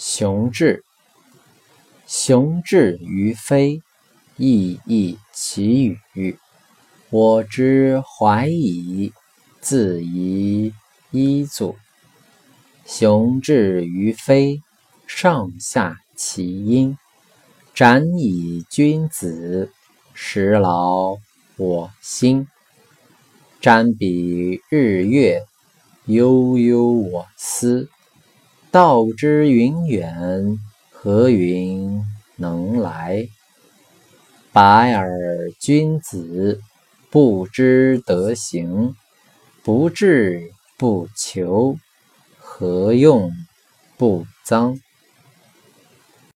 雄志，雄志于飞，意异其羽。我之怀矣，自疑一作。雄志于飞，上下其音。展以君子，实劳我心。瞻彼日月，悠悠我思。道之云远，何云能来？白尔君子，不知德行，不智不求，何用不臧？